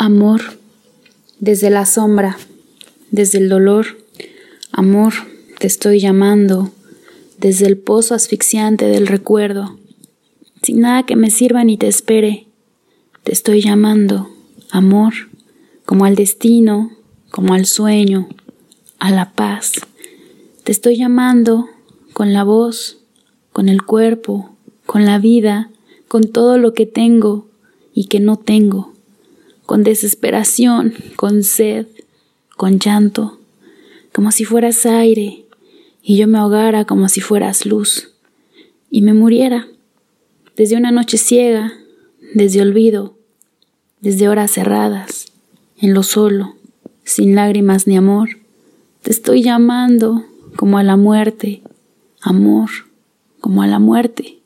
Amor, desde la sombra, desde el dolor, amor, te estoy llamando, desde el pozo asfixiante del recuerdo, sin nada que me sirva ni te espere, te estoy llamando, amor, como al destino, como al sueño, a la paz, te estoy llamando con la voz, con el cuerpo, con la vida, con todo lo que tengo y que no tengo con desesperación, con sed, con llanto, como si fueras aire y yo me ahogara como si fueras luz y me muriera desde una noche ciega, desde olvido, desde horas cerradas, en lo solo, sin lágrimas ni amor, te estoy llamando como a la muerte, amor, como a la muerte.